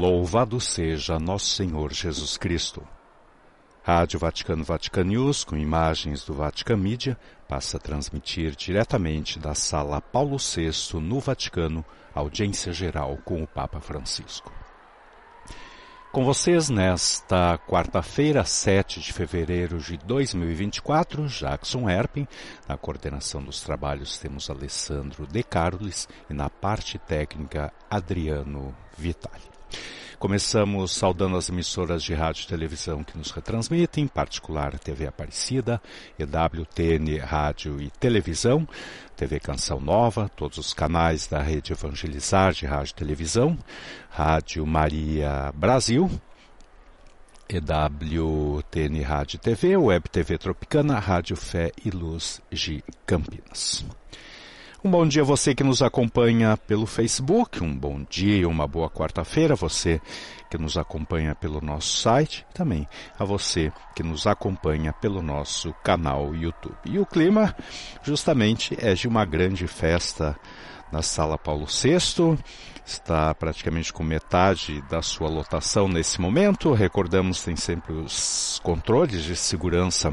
Louvado seja nosso Senhor Jesus Cristo. Rádio Vaticano Vatican News, com imagens do Vatican Media, passa a transmitir diretamente da Sala Paulo VI, no Vaticano, audiência geral com o Papa Francisco. Com vocês nesta quarta-feira, 7 de fevereiro de 2024, Jackson Herpin. Na coordenação dos trabalhos temos Alessandro De Carlos e na parte técnica Adriano Vitali. Começamos saudando as emissoras de rádio e televisão que nos retransmitem, em particular TV Aparecida, EWTN Rádio e Televisão, TV Canção Nova, todos os canais da rede Evangelizar de Rádio e Televisão, Rádio Maria Brasil, EWTN Rádio TV, Web TV Tropicana, Rádio Fé e Luz de Campinas. Um bom dia a você que nos acompanha pelo Facebook, um bom dia, uma boa quarta-feira, você que nos acompanha pelo nosso site, e também a você que nos acompanha pelo nosso canal YouTube. E o clima justamente é de uma grande festa na Sala Paulo VI, está praticamente com metade da sua lotação nesse momento. Recordamos, tem sempre os controles de segurança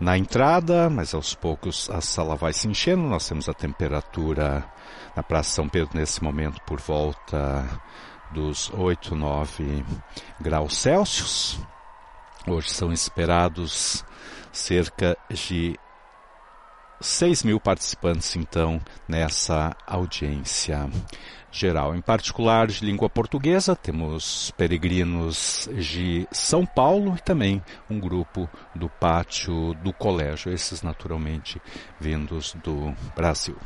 na entrada, mas aos poucos a sala vai se enchendo. Nós temos a temperatura na Praça São Pedro nesse momento por volta dos 8, 9 graus Celsius. Hoje são esperados cerca de 6 mil participantes, então, nessa audiência geral. Em particular de língua portuguesa, temos peregrinos de São Paulo e também um grupo do pátio do colégio, esses naturalmente vindos do Brasil.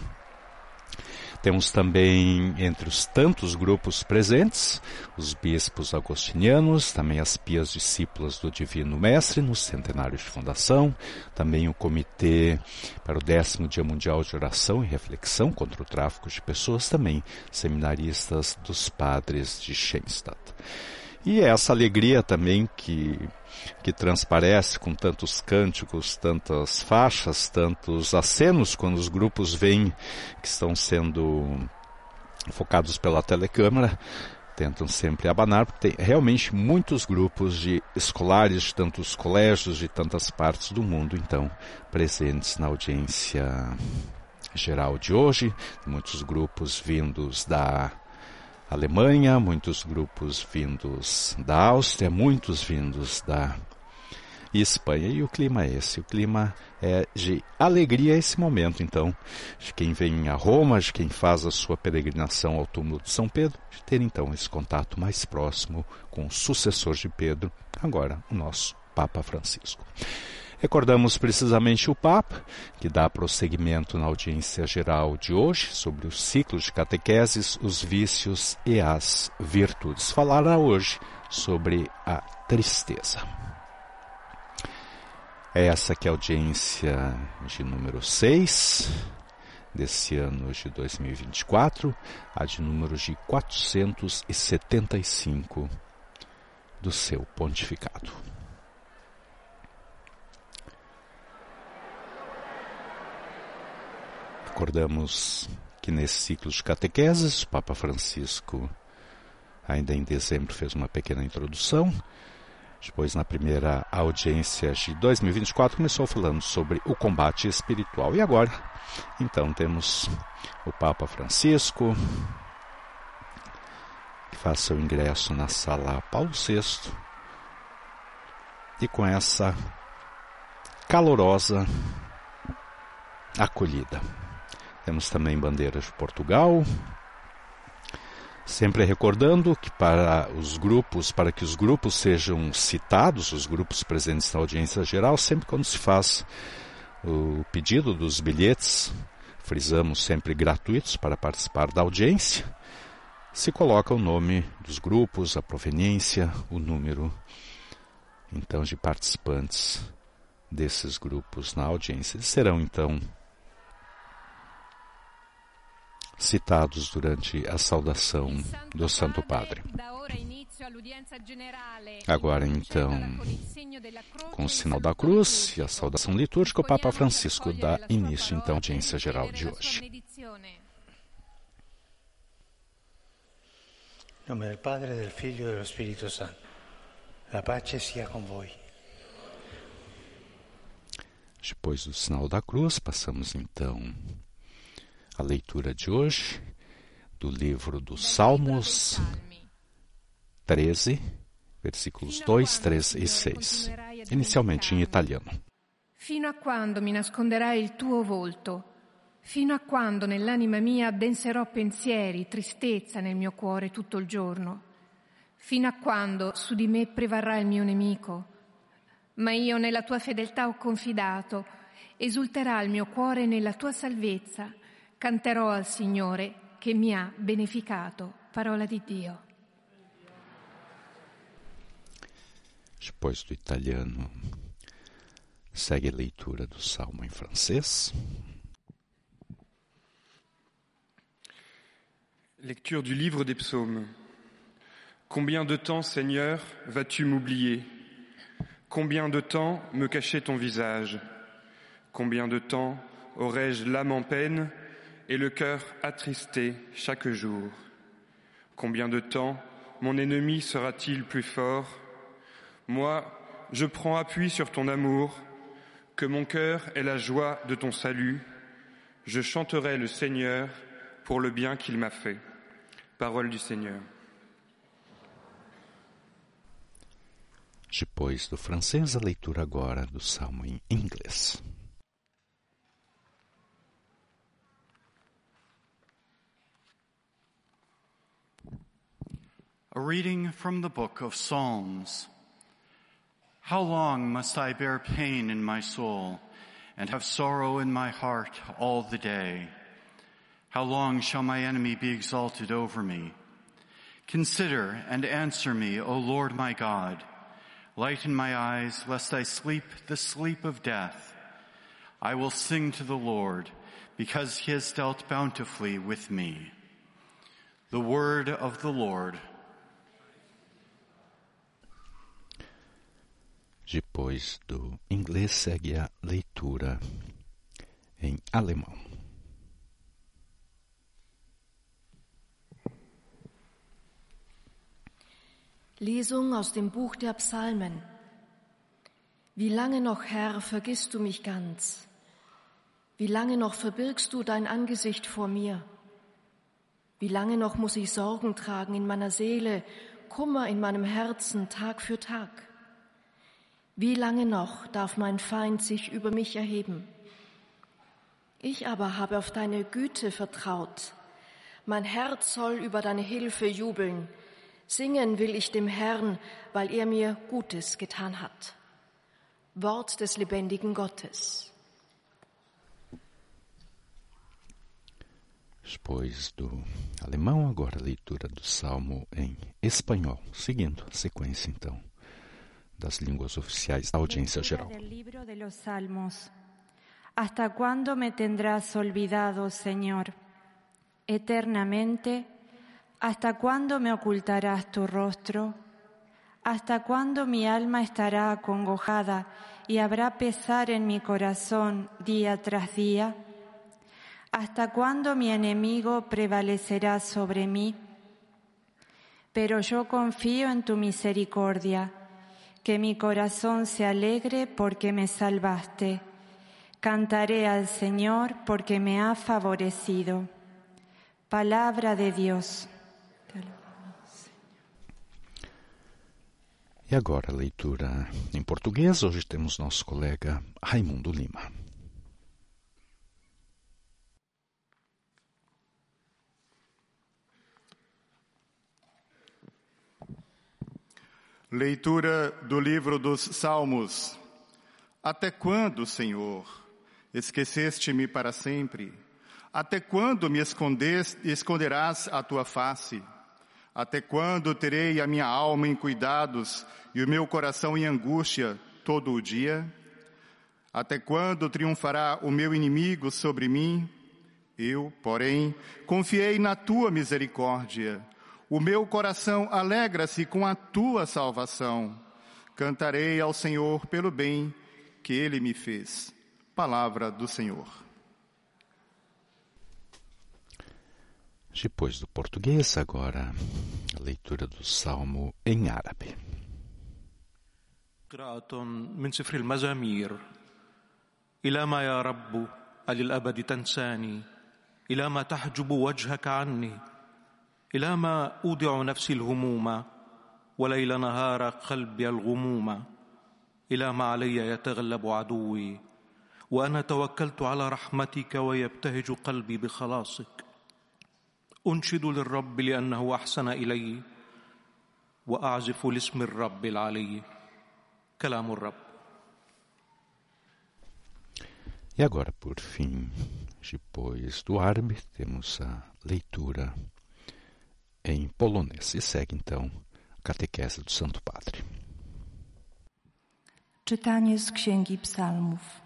Temos também, entre os tantos grupos presentes, os bispos agostinianos, também as pias discípulas do Divino Mestre no centenário de fundação, também o Comitê para o décimo Dia Mundial de Oração e Reflexão contra o Tráfico de Pessoas, também seminaristas dos padres de Schenstadt. E essa alegria também que que transparece com tantos cânticos, tantas faixas, tantos acenos quando os grupos vêm que estão sendo focados pela telecâmera, tentam sempre abanar, porque tem realmente muitos grupos de escolares de tantos colégios de tantas partes do mundo, então, presentes na audiência geral de hoje, muitos grupos vindos da Alemanha, muitos grupos vindos da Áustria, muitos vindos da Espanha. E o clima é esse, o clima é de alegria esse momento, então, de quem vem a Roma, de quem faz a sua peregrinação ao túmulo de São Pedro, de ter então esse contato mais próximo com o sucessor de Pedro, agora o nosso Papa Francisco. Recordamos precisamente o Papa, que dá prosseguimento na audiência geral de hoje sobre o ciclo de catequeses, os vícios e as virtudes. Falará hoje sobre a tristeza. É essa que é a audiência de número 6 desse ano de 2024, a de número de 475 do seu pontificado. Recordamos que nesse ciclo de catequeses, o Papa Francisco, ainda em dezembro, fez uma pequena introdução. Depois, na primeira audiência de 2024, começou falando sobre o combate espiritual. E agora, então, temos o Papa Francisco, que faz seu ingresso na sala Paulo VI, e com essa calorosa acolhida. Temos também bandeiras de Portugal. Sempre recordando que para os grupos, para que os grupos sejam citados, os grupos presentes na audiência geral, sempre quando se faz o pedido dos bilhetes, frisamos sempre gratuitos para participar da audiência, se coloca o nome dos grupos, a proveniência, o número então de participantes desses grupos na audiência. Serão então citados durante a saudação do Santo Padre. Agora então, com o sinal da cruz e a saudação litúrgica, o Papa Francisco dá início então à audiência geral de hoje. nome del Padre, del Figlio e dello Spirito Santo. La pace sia con voi. Depois do sinal da cruz, passamos então a leitura de hoje do livro dos Salmos 13, versículos 2, 3 e 6, inicialmente em italiano. Fino a quando mi nasconderai il tuo volto? Fino a quando nell'anima mia addenserò pensieri, tristezza nel mio cuore tutto il giorno? Fino a quando su di me prevarrà il mio nemico? Ma io nella tua fedeltà ho confidato, esulterà il mio cuore nella tua salvezza, canterò al Signore che mi ha beneficato. Parola di Dio. Depois do italiano, segue a leitura do salmo em francês. Lecture du livre des psaumes. Combien de temps, Seigneur, vas-tu m'oublier? Combien de temps me cacher ton visage? Combien de temps aurais-je l'âme en peine et le cœur attristé chaque jour Combien de temps mon ennemi sera-t-il plus fort? Moi, je prends appui sur ton amour, que mon cœur ait la joie de ton salut. Je chanterai le Seigneur pour le bien qu'il m'a fait. Parole du Seigneur. Depois do francês, a leitura agora do salmo em inglês. A reading from the book of Psalms. How long must I bear pain in my soul and have sorrow in my heart all the day? How long shall my enemy be exalted over me? Consider and answer me, O Lord my God. Lighten my eyes, lest I sleep the sleep of death. I will sing to the Lord, because he has dealt bountifully with me. The word of the Lord. Depois do inglês, segue a leitura em alemão. Lesung aus dem Buch der Psalmen. Wie lange noch, Herr, vergisst du mich ganz? Wie lange noch verbirgst du dein Angesicht vor mir? Wie lange noch muss ich Sorgen tragen in meiner Seele, Kummer in meinem Herzen Tag für Tag? Wie lange noch darf mein Feind sich über mich erheben? Ich aber habe auf deine Güte vertraut. Mein Herz soll über deine Hilfe jubeln. Singen will ich dem Herrn, weil er mir Gutes getan hat. Wort des lebendigen Gottes. Depois do alemão, agora a leitura do salmo em espanhol, seguindo a sequência então das línguas oficiais da audiência geral. Del libro de los Salmos. ¿Hasta cuándo me tendrás olvidado, Señor? Eternamente, ¿hasta cuándo me ocultarás tu rostro? ¿Hasta cuándo mi alma estará acongojada y habrá pesar en mi corazón día tras día? ¿Hasta cuándo mi enemigo prevalecerá sobre mí? Pero yo confío en tu misericordia, que mi corazón se alegre porque me salvaste. Cantaré al Señor porque me ha favorecido. Palabra de Dios. E agora a leitura em português. Hoje temos nosso colega Raimundo Lima. Leitura do livro dos Salmos. Até quando, Senhor, esqueceste-me para sempre? Até quando me esconderás a tua face? Até quando terei a minha alma em cuidados e o meu coração em angústia todo o dia? Até quando triunfará o meu inimigo sobre mim? Eu, porém, confiei na tua misericórdia. O meu coração alegra-se com a tua salvação. Cantarei ao Senhor pelo bem que ele me fez. Palavra do Senhor. Depois do português, agora a leitura do salmo em árabe. قراءة من سفر المزامير إلى ما يا رب أللأبد تنساني إلى ما تحجب وجهك عني إلى ما أودع نفسي الهموم وليل نهار قلبي الغموم إلى ما علي يتغلب عدوي وأنا توكلت على رحمتك ويبتهج قلبي بخلاصك. أنشد للرب لأنه أحسن إلي وأعزف لاسم الرب العلي. كلام الرب. E agora, por fim, depois do árabe, temos a leitura em polonês. E segue então a catequese do Santo Padre. Czytanie z Księgi Psalmów.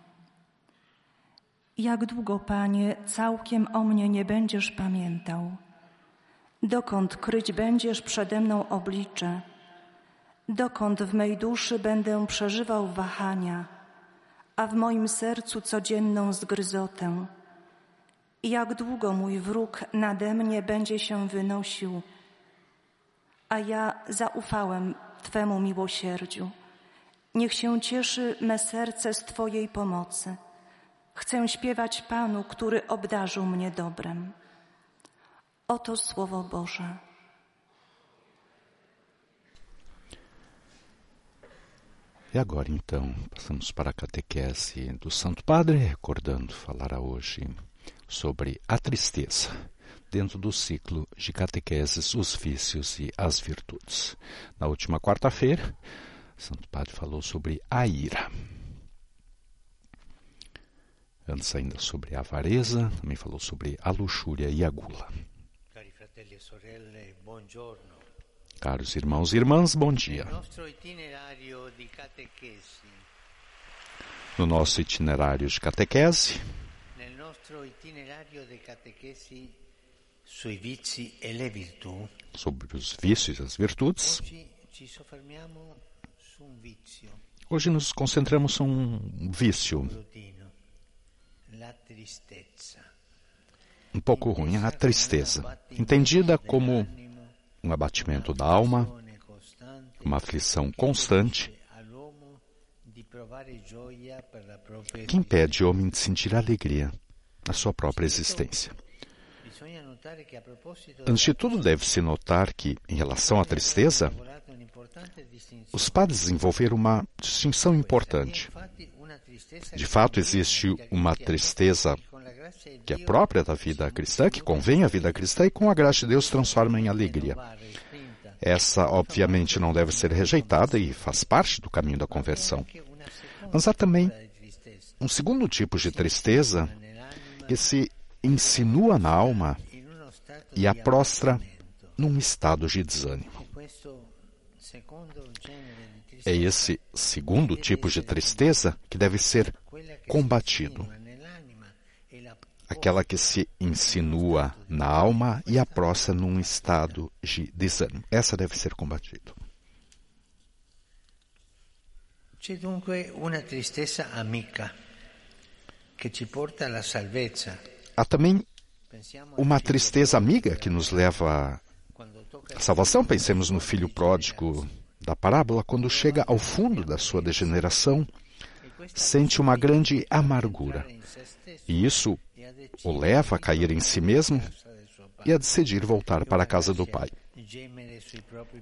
Jak długo, Panie, całkiem o mnie nie będziesz pamiętał? Dokąd kryć będziesz przede mną oblicze? Dokąd w mej duszy będę przeżywał wahania, a w moim sercu codzienną zgryzotę? Jak długo mój wróg nade mnie będzie się wynosił, a ja zaufałem Twemu miłosierdziu. Niech się cieszy me serce z Twojej pomocy. Chcę śpiewać Panu, który obdarzył mnie dobrem. Oto Słowo Boże. E agora então passamos para a catequese do Santo Padre, recordando, falará hoje sobre a tristeza, dentro do ciclo de catequeses, os vícios e as virtudes. Na última quarta-feira, Santo Padre falou sobre a ira. Antes ainda sobre a avareza, também falou sobre a luxúria e a gula. Caros irmãos e irmãs, bom dia. No nosso itinerário de catequese, nel nostro itinerario di catechesi sui vizi e le virtù, sobre os vícios e as virtudes, oggi ci soffermiamo su un vizio. Hoje nos concentramos em um vício. Routino, la tristezza. um pouco ruim, a tristeza, entendida como um abatimento da alma, uma aflição constante all'uomo di provare gioia per la propria que impede o homem de sentir alegria na sua própria existência. Bisogna notare che a proposito Antes de tudo, deve-se notar que, em relação à tristeza, os padres desenvolveram uma distinção importante. De fato, existe uma tristeza que é própria da vida cristã, que convém à vida cristã e com a graça de Deus transforma em alegria. Essa, obviamente, não deve ser rejeitada e faz parte do caminho da conversão. Mas há também um segundo tipo de tristeza que se insinua na alma e a prostra num estado de desânimo. É esse segundo tipo de tristeza que deve ser combatido. Aquela que se insinua na alma e a prostra num estado de desânimo. Essa deve ser combatida. C'è dunque una tristezza amica che ci porta alla salvezza. Há também uma tristeza amiga que nos leva à salvação. Pensemos no filho pródigo da parábola, quando chega ao fundo da sua degeneração, sente uma grande amargura. E isso o leva a cair em si mesmo e a decidir voltar para a casa do Pai.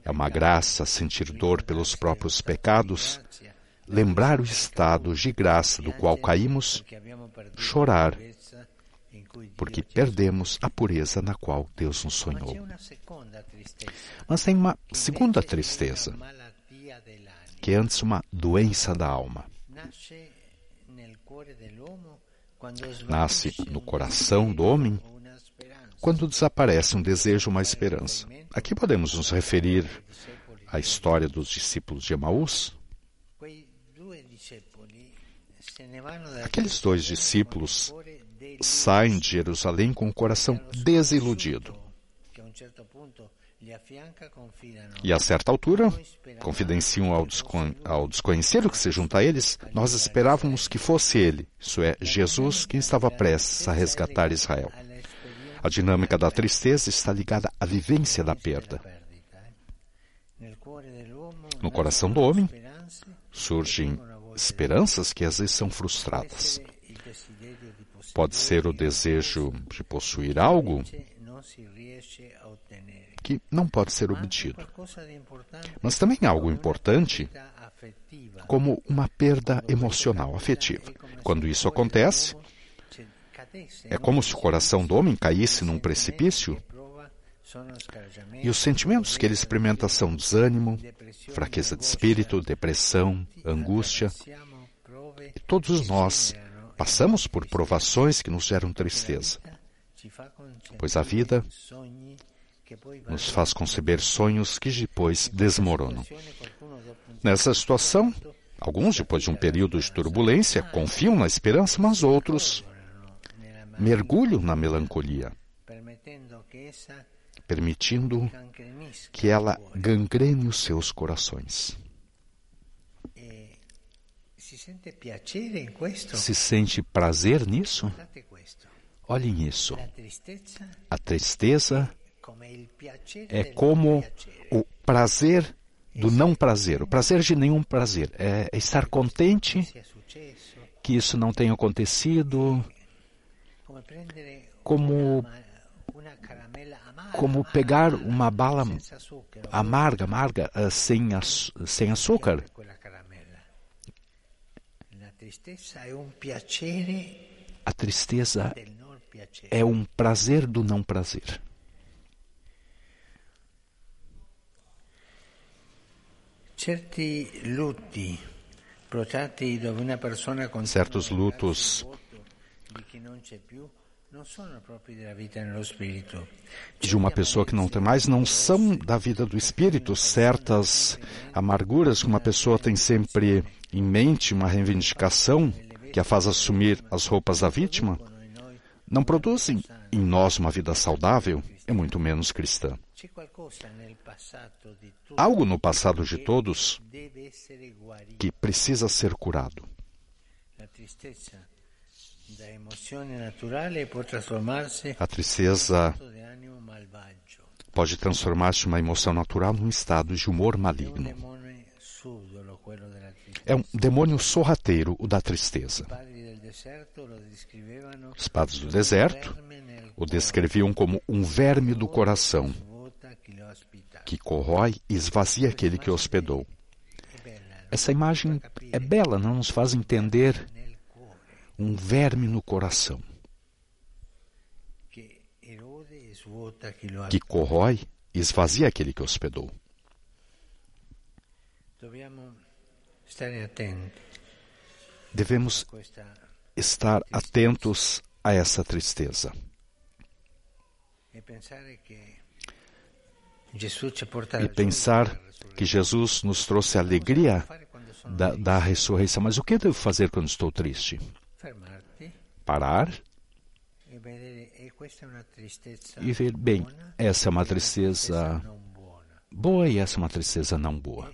É uma graça sentir dor pelos próprios pecados, lembrar o estado de graça do qual caímos, chorar porque perdemos a pureza na qual Deus nos sonhou. Mas tem uma segunda tristeza, que é antes uma doença da alma. Nasce no coração do homem quando desaparece um desejo, uma esperança. Aqui podemos nos referir à história dos discípulos de Emaús. Aqueles dois discípulos saem de Jerusalém com o coração desiludido. E a certa altura, confidenciam ao, descon ao desconhecido que se junta a eles, nós esperávamos que fosse ele, isso é, Jesus, quem estava prestes a resgatar Israel. A dinâmica da tristeza está ligada à vivência da perda. No coração do homem surgem esperanças que às vezes são frustradas. Pode ser o desejo de possuir algo que não pode ser obtido. Mas também algo importante, como uma perda emocional, afetiva. Quando isso acontece, é como se o coração do homem caísse num precipício e os sentimentos que ele experimenta são desânimo, fraqueza de espírito, depressão, angústia. E todos nós passamos por provações que nos geram tristeza, pois a vida nos faz conceber sonhos que depois desmoronam. Nessa situação, alguns, depois de um período de turbulência, confiam na esperança, mas outros mergulham na melancolia, permitindo que ela gangrene os seus corações. Se sente prazer nisso? Olhem isso. A tristeza é como o prazer do não prazer, o prazer de nenhum prazer. É estar contente que isso não tenha acontecido, como, como pegar uma bala amarga, amarga, uh, sem, sem açúcar. A tristeza é um prazer do não prazer. Certos lutos de uma pessoa que não tem mais não são da vida do espírito. Certas amarguras que uma pessoa tem sempre em mente, uma reivindicação que a faz assumir as roupas da vítima, não produzem em nós uma vida saudável e muito menos cristã. Algo no passado de todos que precisa ser curado. A tristeza pode transformar-se uma emoção natural num estado de humor maligno. É um demônio sorrateiro, o da tristeza. Os padres do deserto o descreviam como um verme do coração que corrói e esvazia aquele que hospedou. Essa imagem é bela, não nos faz entender um verme no coração que corrói e esvazia aquele que hospedou. Devemos estar atentos a essa tristeza. E pensar que Jesus nos trouxe a alegria da, da ressurreição. Mas o que devo fazer quando estou triste? Parar. E ver, bem, essa é uma tristeza boa e essa é uma tristeza não boa.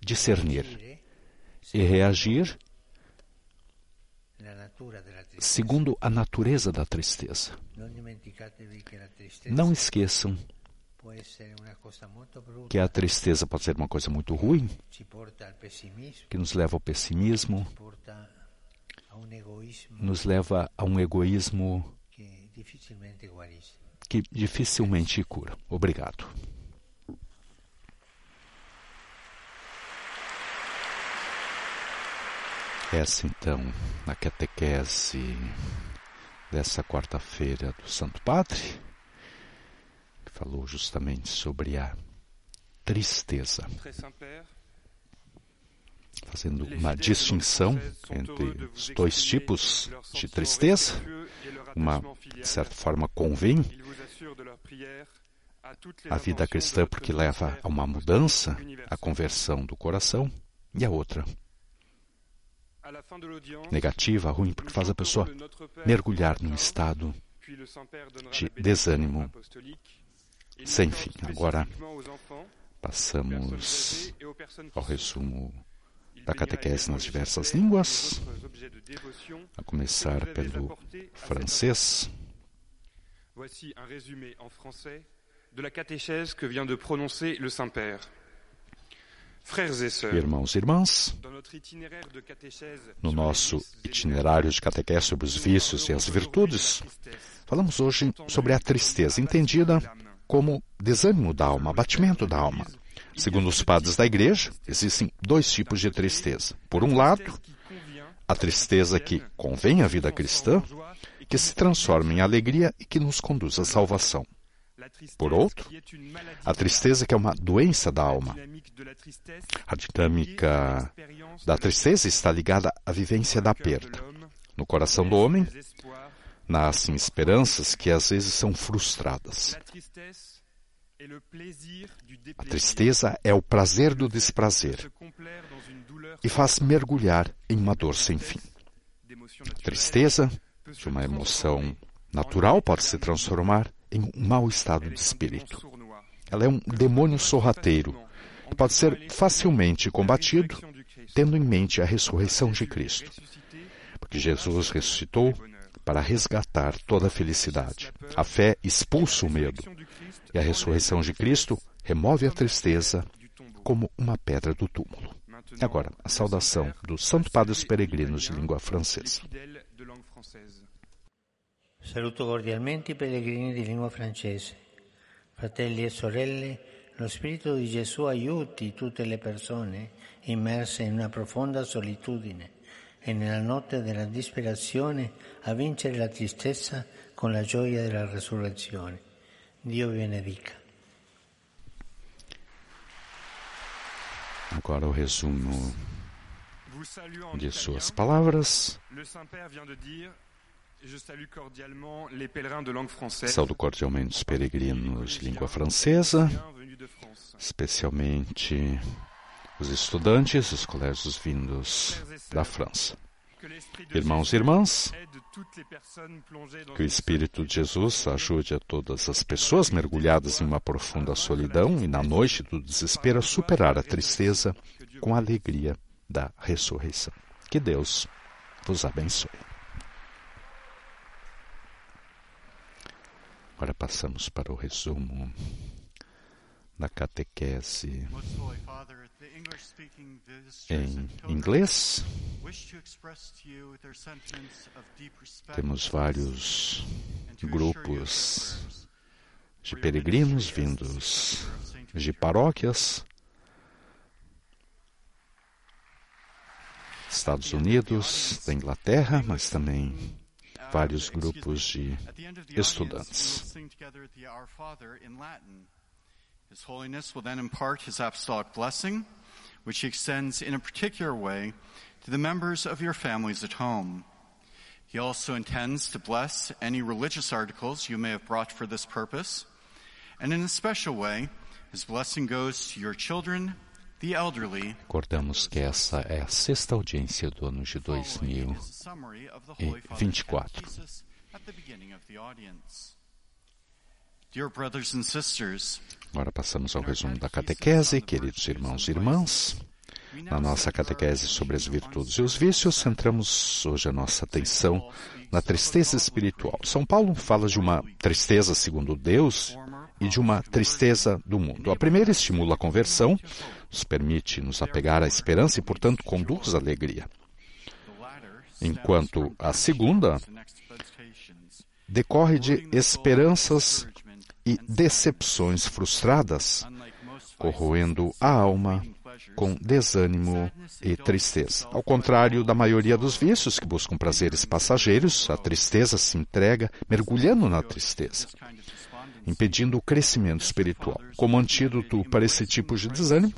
Discernir. e reagir segundo a natureza da tristeza. Não esqueçam que a tristeza pode ser uma coisa muito ruim, que nos leva ao pessimismo, nos leva a um egoísmo que dificilmente cura. Obrigado. Essa então, a catequese dessa quarta-feira do Santo Padre, que falou justamente sobre a tristeza, fazendo uma distinção entre os dois tipos de tristeza, uma, de certa forma, convém a vida cristã porque leva a uma mudança, a conversão do coração, e a outra negativa, ruim, porque faz a pessoa mergulhar num estado de desânimo sem fim. Agora passamos ao resumo da catequese nas diversas línguas, a começar pelo francês. Voici un résumé en français de la catéchèse que vient de prononcer le Saint-Père. Frères et sœurs, Irmãos e irmãs, no nosso itinerário de catequese sobre os vícios e as virtudes, falamos hoje sobre a tristeza, entendida como desânimo da alma, abatimento da alma. Segundo os padres da Igreja, existem dois tipos de tristeza. Por um lado, a tristeza que convém à vida cristã, que se transforma em alegria e que nos conduz à salvação. Por outro, a tristeza que é uma doença da alma. A dinâmica da tristeza está ligada à vivência da perda. No coração do homem nascem esperanças que às vezes são frustradas. A tristeza é o prazer do desprazer e faz mergulhar em uma dor sem fim. A tristeza, de uma emoção natural, pode se transformar em um mau estado de espírito. Ela é um demônio sorrateiro que pode ser facilmente combatido tendo em mente a ressurreição de Cristo. Porque Jesus ressuscitou para resgatar toda a felicidade. A fé expulsa o medo e a ressurreição de Cristo remove a tristeza como uma pedra do túmulo. Agora, a saudação dos Santo Padre dos Peregrinos de língua francesa. Saluto cordialmente i pellegrini di lingua francese. Fratelli e sorelle, lo Spirito di Gesù aiuti tutte le persone immerse in una profonda solitudine e nella notte della disperazione a vincere la tristezza con la gioia della resurrezione. Dio vi benedica. Agora o resumo de suas palavras. Le Saint-Père vient de dire Je salue cordialement les pèlerins de langue française. Saudo cordialmente os peregrinos de língua francesa, especialmente os estudantes dos colégios vindos da França. Irmãos e irmãs, que o Espírito de Jesus ajude a todas as pessoas mergulhadas em uma profunda solidão e na noite do desespero a superar a tristeza com a alegria da ressurreição. Que Deus vos abençoe. Agora passamos para o resumo da catequese Em inglês. Temos vários grupos de peregrinos vindos de paróquias, Estados Unidos, da Inglaterra, mas também vários grupos de estudantes. His Holiness will then impart his apostolic blessing, which he extends in a particular way to the members of your families at home. He also intends to bless any religious articles you may have brought for this purpose, and in a special way, his blessing goes to your children, the elderly, Recordamos que essa é a sexta audiência do ano de Following is a summary of the e Holy Father's 24. at the beginning of the audience. Dear brothers and sisters, Agora passamos ao resumo da catequese, queridos irmãos e irmãs. Na nossa catequese sobre as virtudes e os vícios, centramos hoje a nossa atenção na tristeza espiritual. São Paulo fala de uma tristeza segundo Deus e de uma tristeza do mundo. A primeira estimula a conversão, nos permite nos apegar à esperança e, portanto, conduz à alegria. Enquanto a segunda decorre de esperanças e decepções frustradas, corroendo a alma com desânimo e tristeza. Ao contrário da maioria dos vícios que buscam prazeres passageiros, a tristeza se entrega mergulhando na tristeza, impedindo o crescimento espiritual. Como antídoto para esse tipo de desânimo,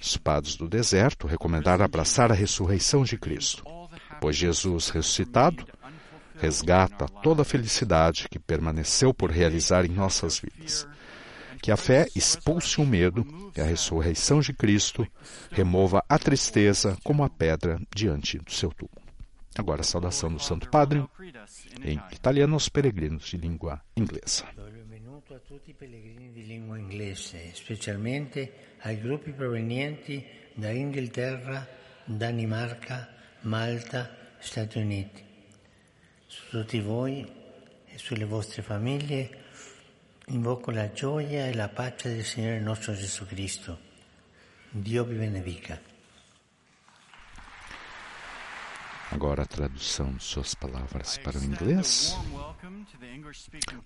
os padres do deserto recomendaram abraçar a ressurreição de Cristo, pois Jesus ressuscitado resgata toda a felicidade que permaneceu por realizar em nossas vidas. Que a fé expulse o medo e a ressurreição de Cristo remova a tristeza como a pedra diante do seu túmulo. Agora a saudação do Santo Padre em italiano aos peregrinos de língua inglesa. Benvenuto a tutti i pellegrini di lingua inglese, specialmente ai gruppi provenienti da Inghilterra, Danimarca, Malta, Stati Uniti. Su tutti voi e sulle vostre famiglie invoco la gioia e la pace del Signore nostro Gesù Cristo. Dio vi benedica. Agora a tradução de suas palavras para o inglês.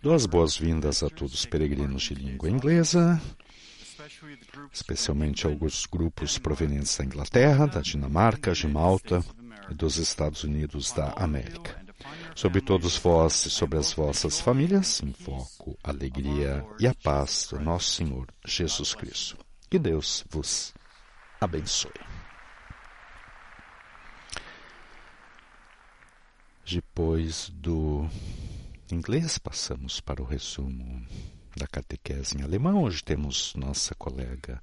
Dou as boas-vindas a todos os peregrinos de língua inglesa, especialmente aos grupos provenientes da Inglaterra, da Dinamarca, de Malta e dos Estados Unidos da América. Sobre todos vós e sobre as vossas famílias, invoco a alegria e a paz do nosso Senhor Jesus Cristo. Que Deus vos abençoe. Depois do inglês, passamos para o resumo da catequese em alemão. Hoje temos nossa colega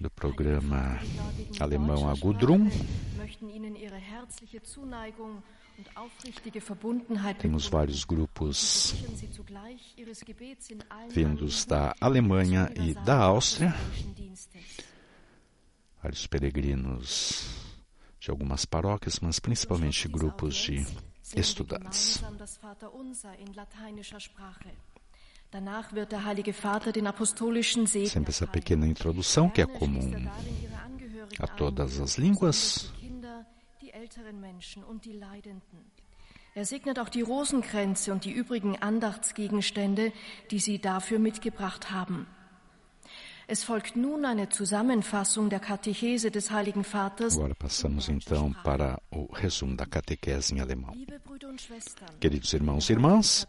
do programa alemão a Gudrun. Temos vários grupos vindos da Alemanha e da Áustria, vários peregrinos de algumas paróquias, mas principalmente grupos de estudantes. Sempre essa pequena introdução que é comum a todas as línguas. Er segnet auch die Rosenkränze und die übrigen Andachtsgegenstände, die Sie dafür mitgebracht haben. Es folgt nun eine Zusammenfassung der Katechese des Heiligen Vaters. Agora passamos então para o resumo da catequese em alemão. Queridos irmãos e irmãs,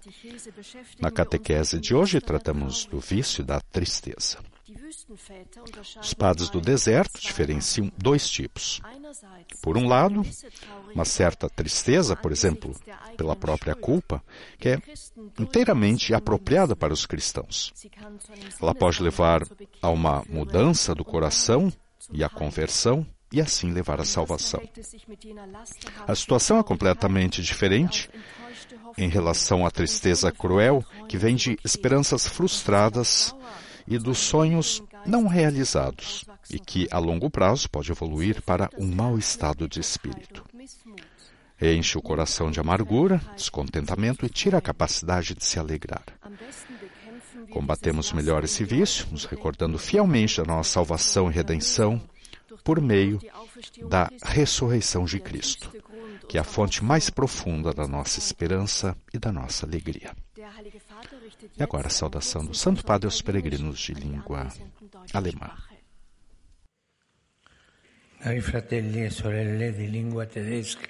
na catequese de hoje tratamos do vício da tristeza. Os padres do deserto diferenciam dois tipos. Por um lado, uma certa tristeza, por exemplo, pela própria culpa, que é inteiramente apropriada para os cristãos. Ela pode levar a uma mudança do coração e a conversão e assim levar à salvação. A situação é completamente diferente em relação à tristeza cruel que vem de esperanças frustradas e dos sonhos não realizados e que a longo prazo pode evoluir para um mau estado de espírito. Enche o coração de amargura, descontentamento e tira a capacidade de se alegrar. Combatemos melhor esse vício, nos recordando fielmente da nossa salvação e redenção por meio da ressurreição de Cristo, que é a fonte mais profunda da nossa esperança e da nossa alegria. E agora a saudação do Santo Padre aos peregrinos de língua alemã. Cari fratelli e sorelle di lingua tedesca,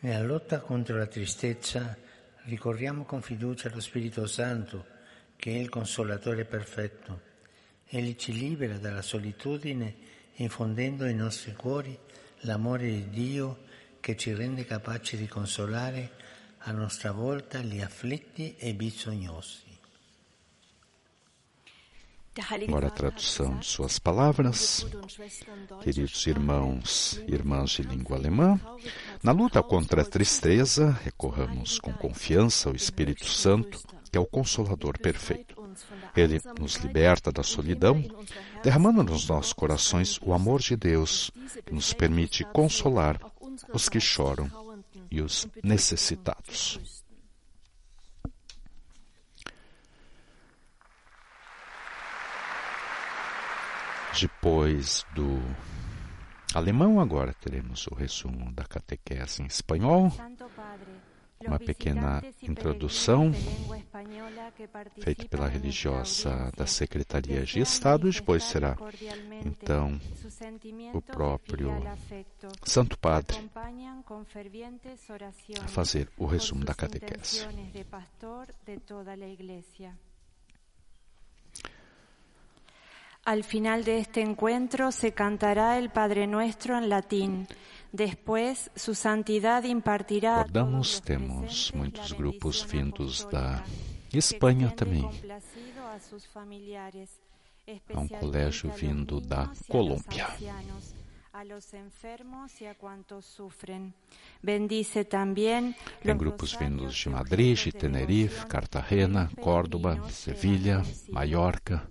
nella lotta contro la tristezza ricorriamo con fiducia allo Spirito Santo, che è il consolatore perfetto. Egli ci libera dalla solitudine infondendo ai nostri cuori l'amore di Dio che ci rende capaci di consolare a nostra volta gli afflitti e bisognosi. Agora a tradução de suas palavras. Queridos irmãos e irmãs de língua alemã, na luta contra a tristeza, recorramos com confiança ao Espírito Santo, que é o Consolador perfeito. Ele nos liberta da solidão, derramando nos nossos corações o amor de Deus, que nos permite consolar os que choram e os necessitados. Depois do alemão, agora teremos o resumo da catequese em espanhol, uma pequena introdução feita pela religiosa da Secretaria de Estado, e depois será então o próprio Santo Padre a fazer o resumo da catequese. Al final de este encuentro se cantará el Padre Nuestro en latín. Después, su santidad impartirá. Recordamos, temos muitos grupos vindos da Espanha também. Há um colégio vindo da Colômbia. Tem grupos vindos de Madrid, de Tenerife, Cartagena, Córdoba, Sevilha, Maiorca,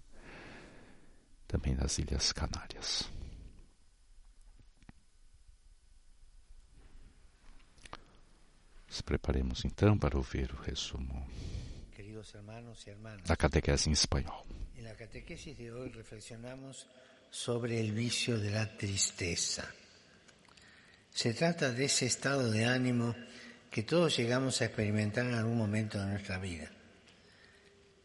também das Ilhas Canárias. Nos preparemos então para ouvir o resumo da catequese em espanhol. Na catequese de hoje reflexionamos sobre o vício da tristeza. Se trata de ese estado de ánimo que todos llegamos a experimentar en algún momento de nuestra vida.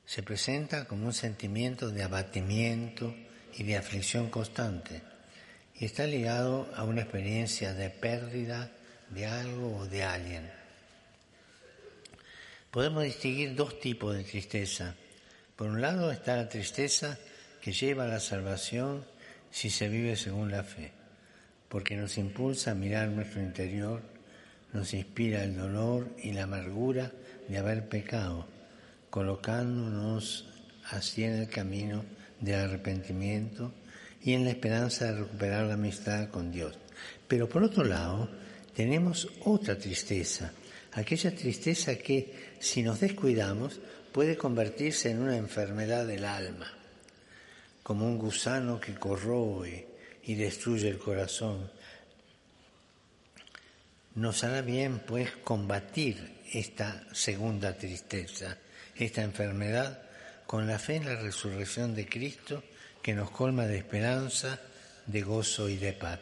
Se presenta como un sentimiento de abatimiento y de aflicción constante y está ligado a una experiencia de pérdida de algo o de alguien. Podemos distinguir dos tipos de tristeza. Por un lado está la tristeza que lleva a la salvación si se vive según la fe, porque nos impulsa a mirar nuestro interior, nos inspira el dolor y la amargura de haber pecado, colocándonos así en el camino del arrepentimiento y en la esperanza de recuperar la amistad con Dios. Pero por otro lado, tenemos otra tristeza, aquella tristeza que, si nos descuidamos, puede convertirse en una enfermedad del alma, como un gusano que corroe y destruye el corazón. Nos hará bien, pues, combatir esta segunda tristeza, esta enfermedad, con la fe en la resurrección de Cristo que nos colma de esperanza, de gozo y de paz.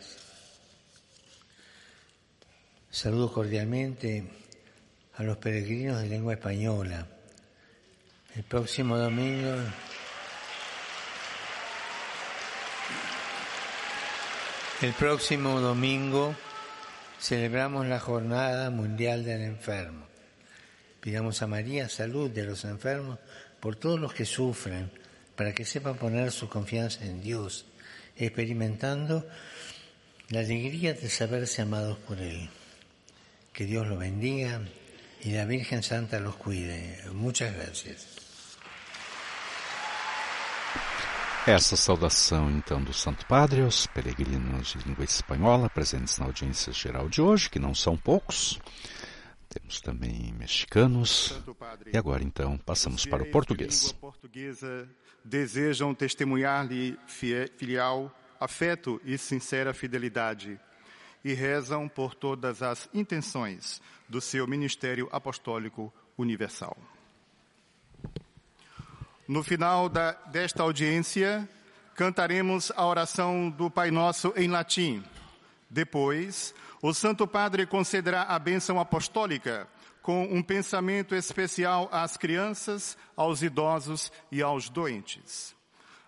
Saludo cordialmente a los peregrinos de lengua española. El próximo domingo el próximo domingo celebramos la Jornada Mundial del Enfermo. Pidamos a María salud de los enfermos por todos los que sufren, para que sepan poner su confianza en Dios, experimentando la alegría de saberse amados por Él. Que Dios los bendiga y la Virgen Santa los cuide. Muchas gracias. Essa saudação, então, do Santo Padre aos peregrinos de língua espanhola presentes na audiência geral de hoje, que não são poucos. Temos também mexicanos. E agora, então, passamos para o português. portuguesa desejam testemunhar-lhe filial afeto e sincera fidelidade e rezam por todas as intenções do seu ministério apostólico universal. No final da, desta audiência, cantaremos a oração do Pai Nosso em latim. Depois, o Santo Padre concederá a bênção apostólica com um pensamento especial às crianças, aos idosos e aos doentes.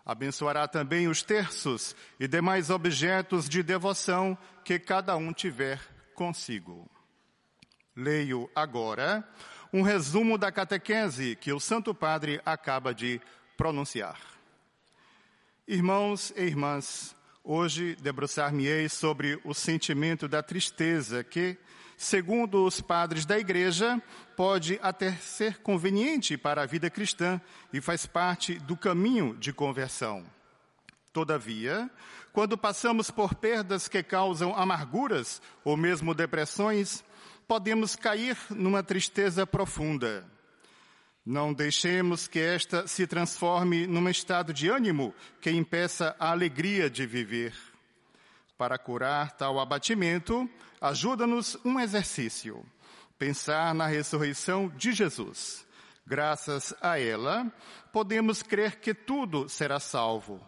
Abençoará também os terços e demais objetos de devoção que cada um tiver consigo. Leio agora um resumo da catequese que o Santo Padre acaba de pronunciar. Irmãos e irmãs, hoje debruçar-me-ei sobre o sentimento da tristeza que, segundo os padres da Igreja, pode até ser conveniente para a vida cristã e faz parte do caminho de conversão. Todavia, quando passamos por perdas que causam amarguras ou mesmo depressões, podemos cair numa tristeza profunda. Não deixemos que esta se transforme num estado de ânimo que impeça a alegria de viver. Para curar tal abatimento, ajuda-nos um exercício: pensar na ressurreição de Jesus. Graças a ela, podemos crer que tudo será salvo.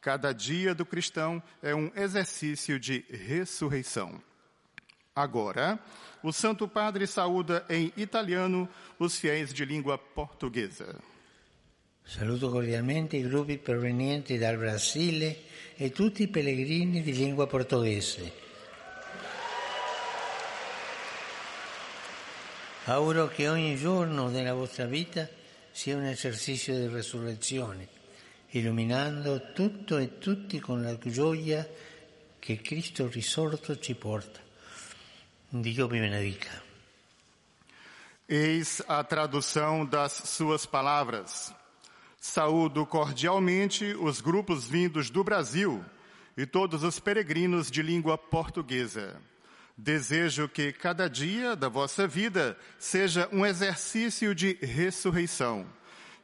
Cada dia do cristão é um exercício de ressurreição. Agora, o Santo Padre saúda em italiano os fiéis de língua portuguesa. Saluto cordialmente i gruppi provenienti dal Brasile e tutti i pellegrini di lingua portoghese. Auguro che ogni giorno della vostra vita sia un esercizio di resurrezione, illuminando tutto e tutti con la gioia che Cristo risorto ci porta. Dio vi benedica. Eis a tradução das suas palavras. Saúdo cordialmente os grupos vindos do Brasil e todos os peregrinos de língua portuguesa. Desejo que cada dia da vossa vida seja um exercício de ressurreição,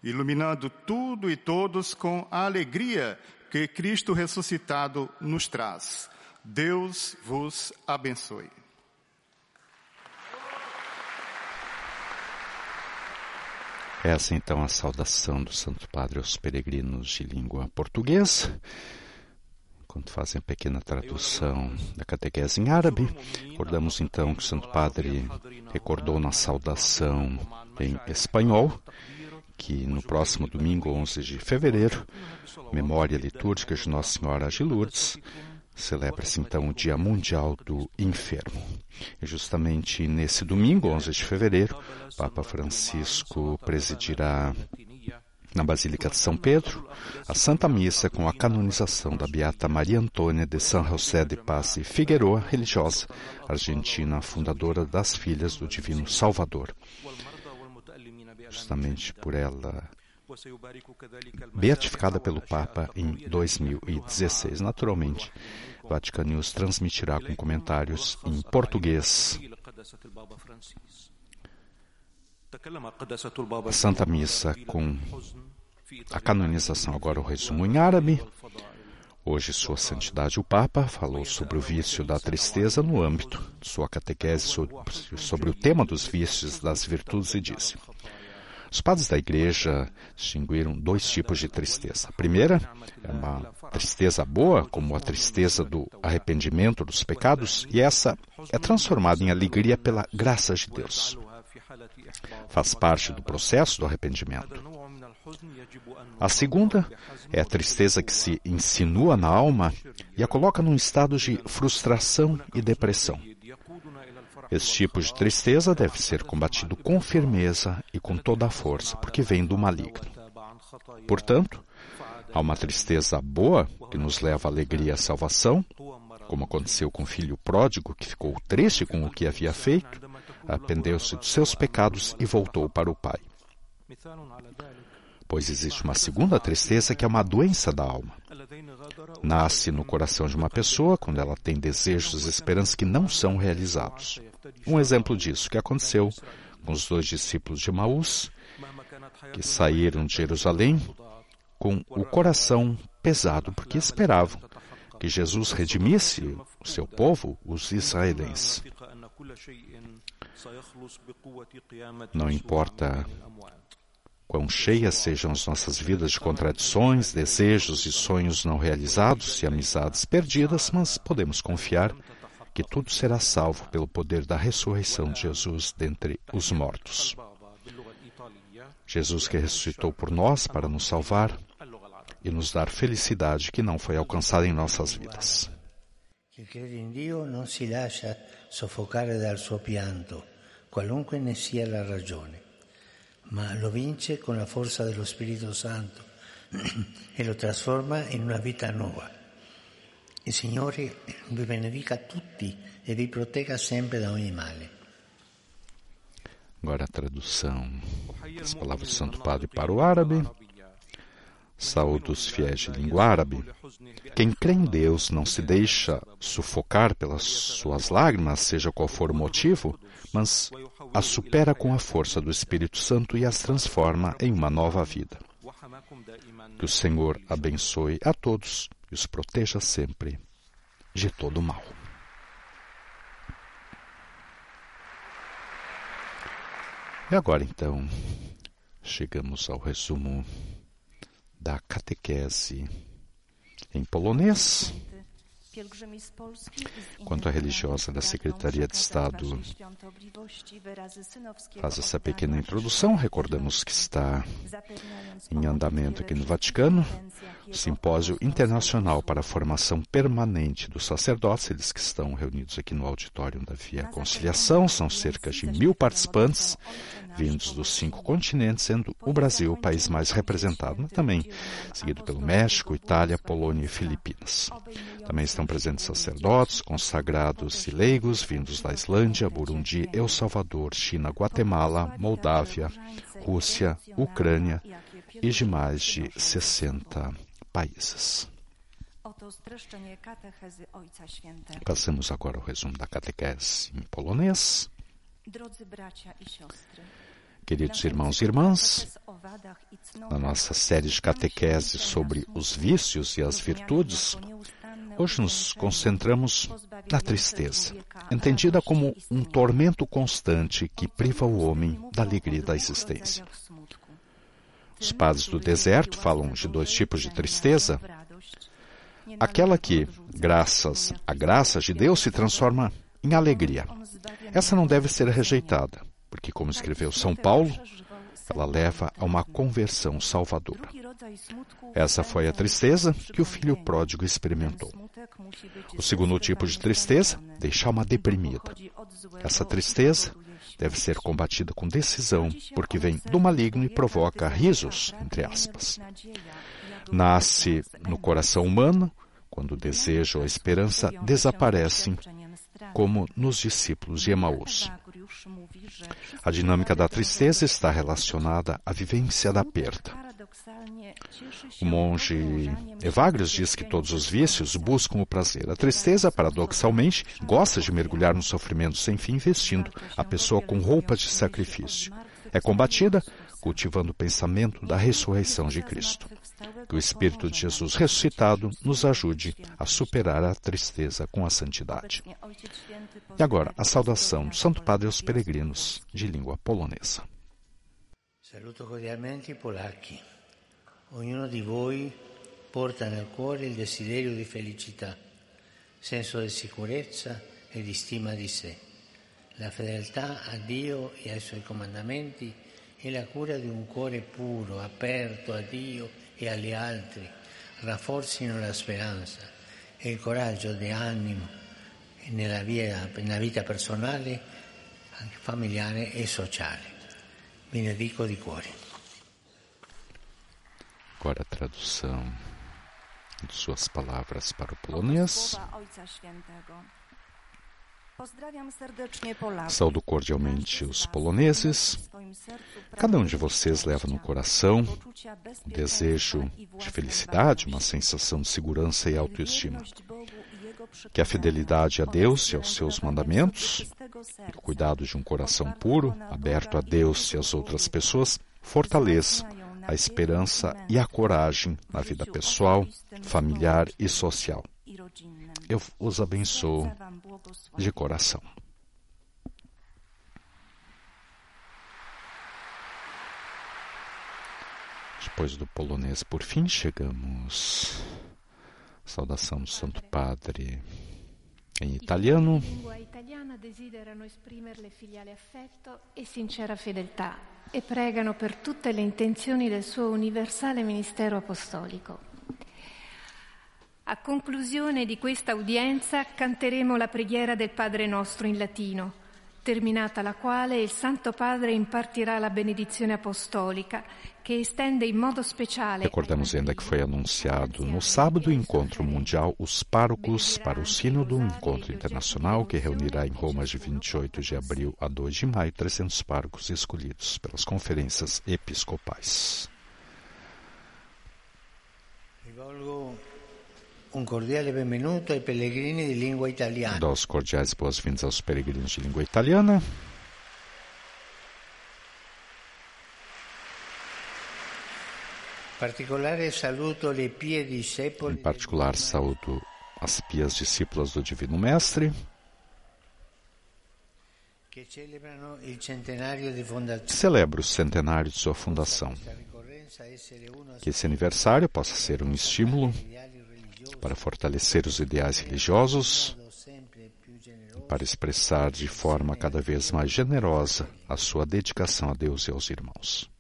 iluminando tudo e todos com a alegria que Cristo ressuscitado nos traz. Deus vos abençoe. Essa então a saudação do Santo Padre aos peregrinos de língua portuguesa. Enquanto fazem a pequena tradução da catequese em árabe, recordamos então que o Santo Padre recordou na saudação em espanhol que no próximo domingo, 11 de fevereiro, memória litúrgica de Nossa Senhora de Lourdes, celebra-se então o Dia Mundial do Enfermo. E justamente nesse domingo, 11 de fevereiro, Papa Francisco presidirá na Basílica de São Pedro a Santa Missa com a canonização da Beata Maria Antônia de San José de Paz e Figueroa, religiosa argentina, fundadora das Filhas do Divino Salvador. Justamente por ela beatificada pelo Papa em 2016. Naturalmente, Vatican News transmitirá com comentários em português a Santa Missa com a canonização, agora o resumo em árabe. Hoje, Sua Santidade o Papa falou sobre o vício da tristeza no âmbito de sua catequese sobre, sobre o tema dos vícios das virtudes e disse: os padres da igreja distinguiram dois tipos de tristeza. A primeira é uma tristeza boa, como a tristeza do arrependimento dos pecados, e essa é transformada em alegria pela graça de Deus. Faz parte do processo do arrependimento. A segunda é a tristeza que se insinua na alma e a coloca num estado de frustração e depressão. Esse tipo de tristeza deve ser combatido com firmeza e com toda a força, porque vem do maligno. Portanto, há uma tristeza boa que nos leva à alegria e à salvação, como aconteceu com o filho pródigo que ficou triste com o que havia feito, arrependeu-se dos seus pecados e voltou para o Pai. Pois existe uma segunda tristeza que é uma doença da alma. Nasce no coração de uma pessoa quando ela tem desejos e esperanças que não são realizados. Um exemplo disso que aconteceu com os dois discípulos de Maús, que saíram de Jerusalém com o coração pesado, porque esperavam que Jesus redimisse o seu povo, os israelenses. Não importa quão cheias sejam as nossas vidas de contradições, desejos e sonhos não realizados e amizades perdidas, mas podemos confiar que tudo será salvo pelo poder da ressurreição de Jesus dentre os mortos. Jesus que ressuscitou por nós para nos salvar e nos dar felicidade que não foi alcançada em nossas vidas. Chi crede in Dio non si lascia soffocare dal suo pianto, qualunque ne sia la ragione, ma lo vince con la forza dello Spirito Santo e lo trasforma in una vita nuova. Il Signore vi benedica tutti e vi protegga sempre da ogni male. Agora a tradução das palavras do Santo Padre para o árabe. Saúde os fiéis de língua árabe. Quem crê em Deus não se deixa sufocar pelas suas lágrimas, seja qual for o motivo, mas as supera com a força do Espírito Santo e as transforma em uma nova vida. Que o Senhor abençoe a todos e os proteja sempre de todo mal. E agora então, chegamos ao resumo da catequese em polonês. Quanto à religiosa da Secretaria de Estado faz essa pequena introdução, recordamos que está em andamento aqui no Vaticano o Simpósio Internacional para a Formação Permanente dos Sacerdotes, eles que estão reunidos aqui no auditório da Via Conciliação, são cerca de mil participantes vindos dos cinco continentes, sendo o Brasil o país mais representado, mas também seguido pelo México, Itália, Polônia e Filipinas. Também estão presentes sacerdotes, consagrados e leigos vindos da Islândia, Burundi, El Salvador, China, Guatemala, Moldávia, Rússia, Ucrânia e de mais de 60 países. Passamos agora ao resumo da catequese em polonês. Queridos irmãos e irmãs, na nossa série de catequese sobre os vícios e as virtudes, hoje nos concentramos na tristeza, entendida como um tormento constante que priva o homem da alegria da existência. Os padres do deserto falam de dois tipos de tristeza. Aquela que, graças à graça de Deus, se transforma em alegria. Essa não deve ser rejeitada, porque, como escreveu São Paulo, ela leva a uma conversão salvadora. Essa foi a tristeza que o filho pródigo experimentou. O segundo tipo de tristeza deixa a alma deprimida. Essa tristeza deve ser combatida com decisão, porque vem do maligno e provoca risos, entre aspas. Nasce no coração humano quando o desejo ou a esperança desaparecem, como nos discípulos de Emaús. A dinâmica da tristeza está relacionada à vivência da perda. O monge Evagrius diz que todos os vícios buscam o prazer. A tristeza, paradoxalmente, gosta de mergulhar no sofrimento sem fim, vestindo a pessoa com roupas de sacrifício. É combatida cultivando o pensamento da ressurreição de Cristo. Que o Espírito de Jesus ressuscitado nos ajude a superar a tristeza com a santidade. E agora, a saudação do Santo Padre aos peregrinos de língua polonesa. Saluto cordialmente i polacchi. Ognuno di voi porta nel cuore il desiderio di felicità, senso di sicurezza e di stima di sé, la fedeltà a Dio e ai suoi comandamenti e la cura di un cuore puro, aperto a Dio e agli altri, rafforzino la speranza e il coraggio di animo nella vita, nella vita personale, familiare e sociale. Benedico di cuore. Agora a tradução de suas palavras para o polonês. Saúdo cordialmente os poloneses. Cada um de vocês leva no coração um desejo de felicidade, uma sensação de segurança e autoestima. Que a fidelidade a Deus e aos seus mandamentos, e o cuidado de um coração puro, aberto a Deus e às outras pessoas, fortaleça a esperança e a coragem na vida pessoal, familiar e social. Eu os abençoo de coração. Depois do polonês, por fim, chegamos. Saudação do Santo Padre em italiano. italiana desiderano esprimerle filiale affetto e sincera fedeltà e pregano per tutte le intenzioni del suo universale ministero apostolico. A conclusione di questa udienza canteremo la preghiera del Padre nostro in latino, terminata la quale il Santo Padre impartirà la benedizione apostolica che estende in modo speciale Recordamos ainda que foi anunciado no sábado o encontro mundial Os Párocos para o Sínodo, um encontro internacional que reunirá em Roma de 28 de abril a 2 de maio 300 párocos escolhidos pelas conferências episcopais. Rivolgo un cordiale benvenuto ai pellegrini di lingua italiana. Dou os cordiais boas-vindas aos peregrinos de língua italiana. particolare saluto le pie discepoli Em particular, saúdo as pias discípulas do Divino Mestre, che celebrano il centenario di que fondazione. celebra o centenário de sua fundação. Que esse aniversário possa ser um estímulo para fortalecer os ideais religiosos, generoso para expressar de forma cada vez mais generosa a sua dedicação a Deus e aos irmãos.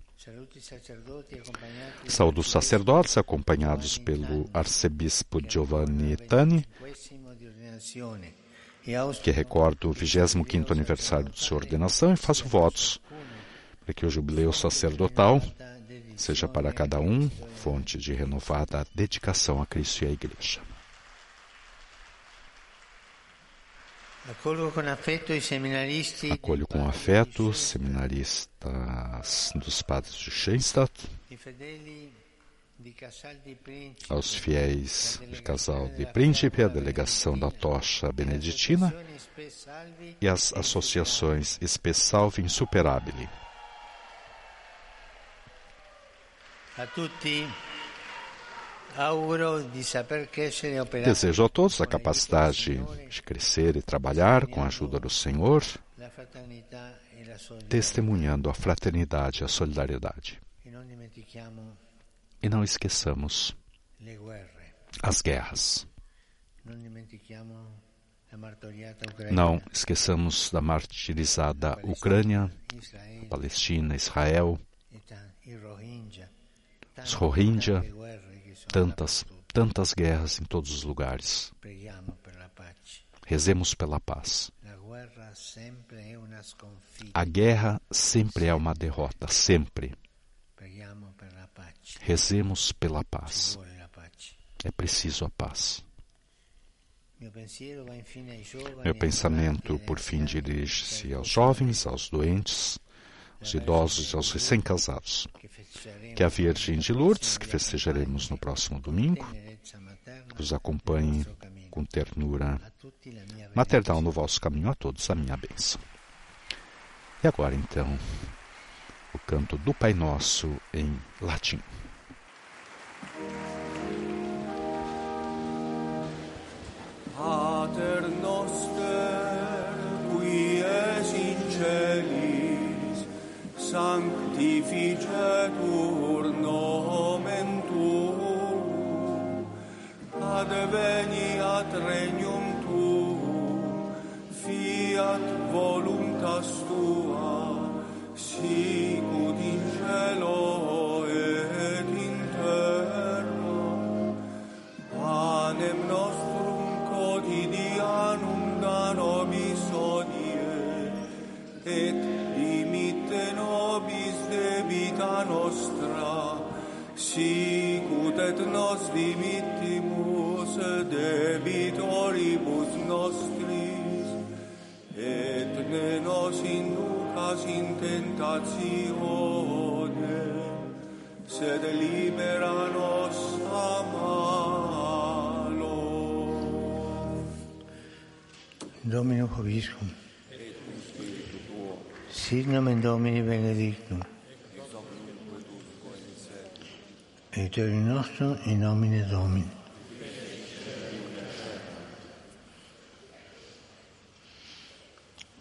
Saúdo os sacerdotes acompanhados pelo arcebispo Giovanni Tani, e que recorda o 25º aniversário de sua ordenação e faço votos para que o jubileu sacerdotal seja para cada um fonte de renovada dedicação a Cristo e à Igreja. Acolho com afeto os seminaristas dos padres de Schoenstatt, Principi aos fiéis de Casal de Príncipe, a delegação da Tocha Beneditina e as associações Espesalve Insuperabile. a tutti auguro di saper crescere e operare Desejo a todos a capacidade de crescer e trabalhar com a ajuda do Senhor, testemunhando a fraternidade e a solidariedade. E não esqueçamos as guerras. Não esqueçamos da martirizada Ucrânia, Palestina, Israel, os Rohingya, tantas, tantas guerras em todos os lugares. Rezemos pela paz. A guerra sempre é uma derrota, sempre. Rezemos pela paz. É preciso a paz. Meu pensamento, por fim, dirige-se aos jovens, aos doentes, aos idosos e aos recém-casados. Que a Virgem de Lourdes, que festejaremos no próximo domingo, vos acompanhe com ternura maternal no vosso caminho a todos a minha bênção. E agora então, o canto do Pai Nosso em latim. Pater noster, qui es in sanctificetur nomen tuum, adveniat regnum tuum, fiat voluntas tua, sicut Domino Hoviscum. Sit nomen Domini benedictum. Aiuterium nostrum in nomine Domini.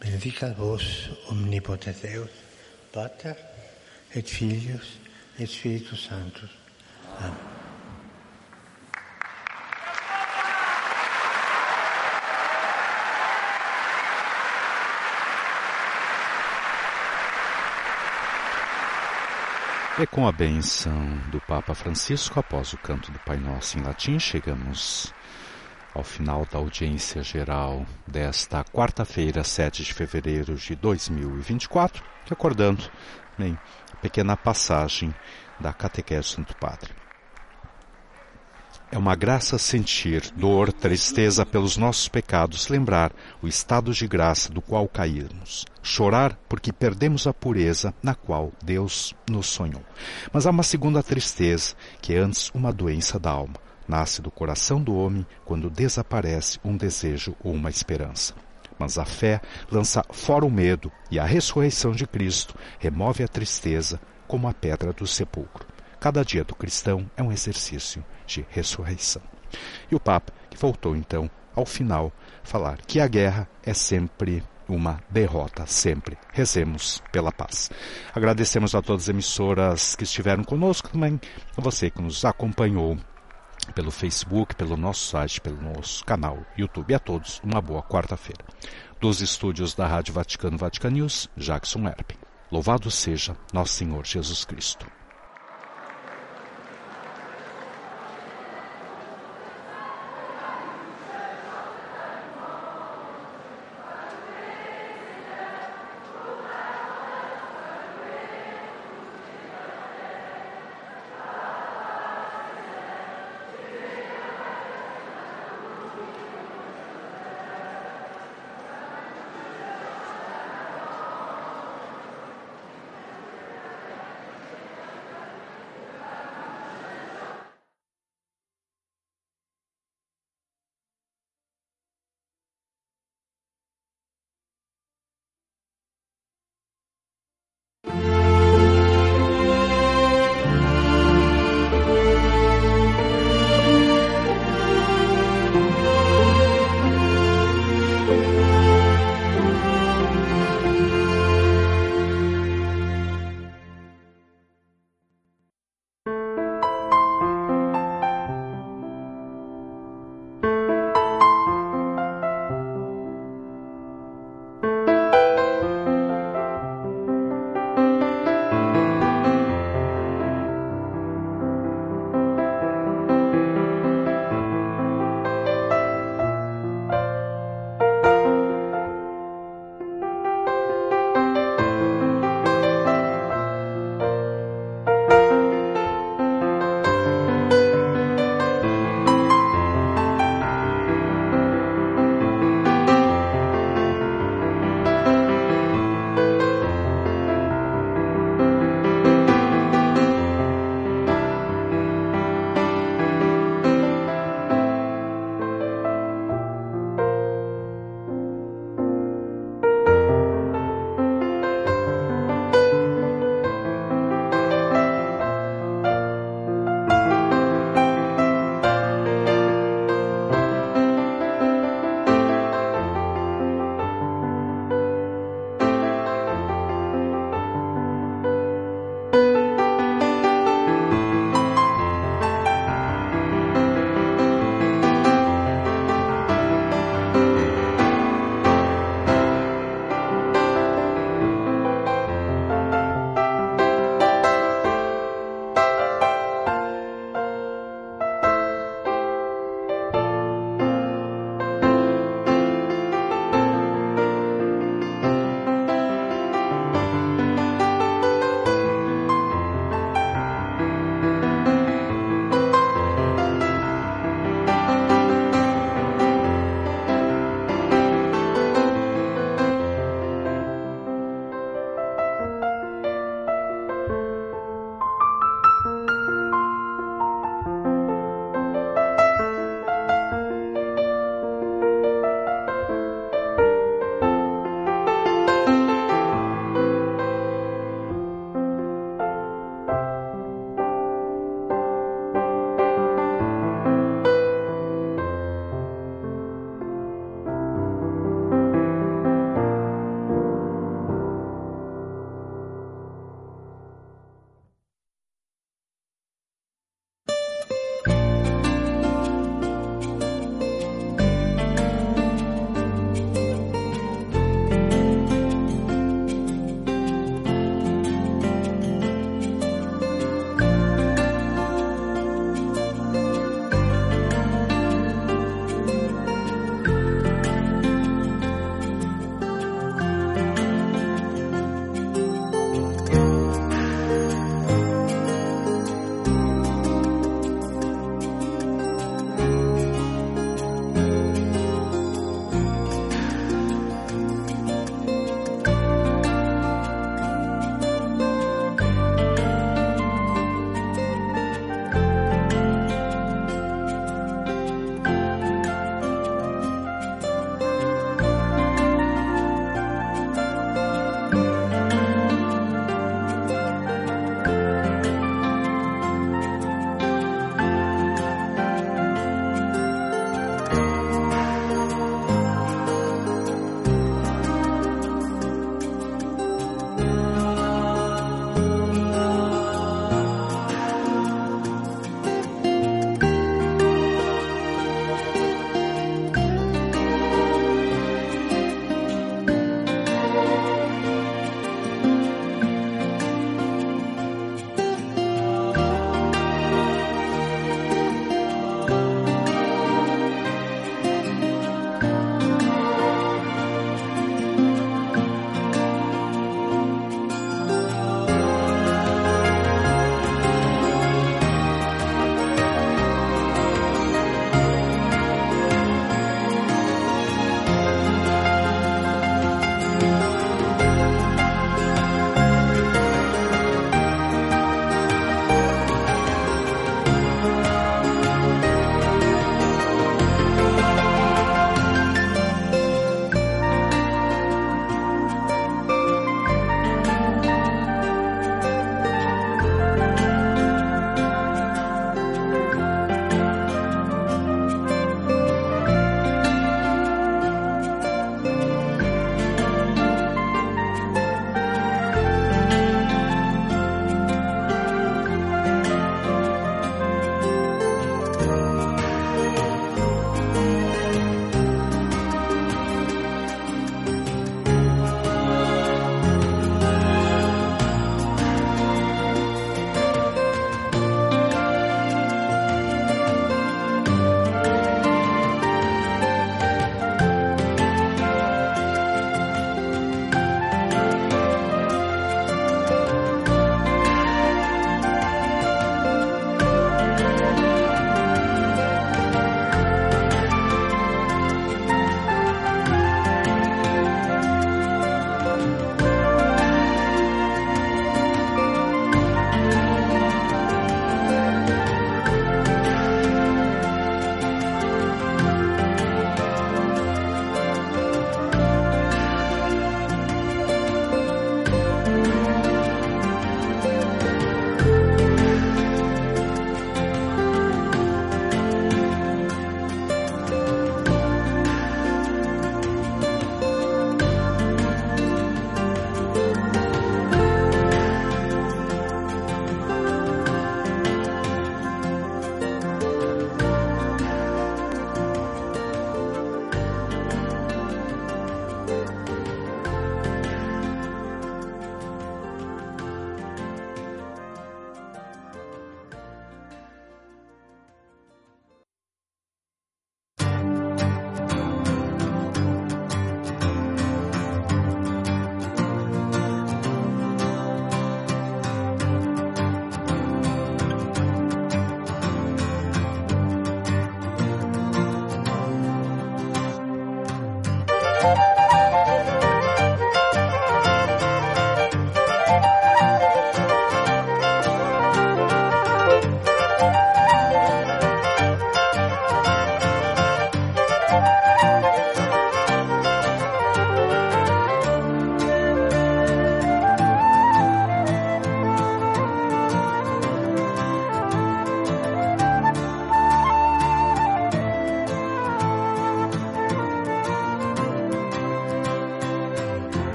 Benedicat vos omnipotens Deus, Pater et Filius et Spiritus Sanctus. Amen. E com a benção do Papa Francisco, após o canto do Pai Nosso em latim, chegamos ao final da audiência geral desta quarta-feira, 7 de fevereiro de 2024, recordando bem, a pequena passagem da Catequese Santo Padre. É uma graça sentir dor, tristeza pelos nossos pecados, lembrar o estado de graça do qual caímos, chorar porque perdemos a pureza na qual Deus nos sonhou. Mas há uma segunda tristeza, que é antes uma doença da alma. Nasce do coração do homem quando desaparece um desejo ou uma esperança. Mas a fé lança fora o medo e a ressurreição de Cristo remove a tristeza como a pedra do sepulcro. Cada dia do cristão é um exercício de ressurreição. E o Papa, que voltou então ao final, falar que a guerra é sempre uma derrota, sempre. Rezemos pela paz. Agradecemos a todas as emissoras que estiveram conosco, também a você que nos acompanhou pelo Facebook, pelo nosso site, pelo nosso canal YouTube. E a todos, uma boa quarta-feira. Dos estúdios da Rádio Vaticano Vatican News, Jackson Erpen. Louvado seja nosso Senhor Jesus Cristo.